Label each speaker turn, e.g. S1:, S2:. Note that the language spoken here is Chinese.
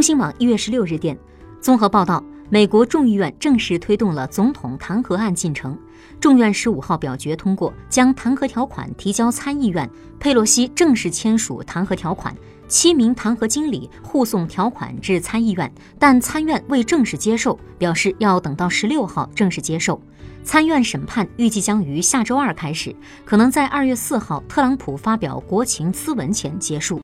S1: 中新网一月十六日电综合报道美国众议院正式推动了总统弹劾案进程。众院十五号表决通过将弹劾条款提交参议院佩洛西正式签署弹劾条款七名弹劾经理护送条款至参议院。但参院未正式接受表示要等到十六号正式接受。参院审判预计将于下周二开始可能在二月四号特朗普发表国情咨文前结束。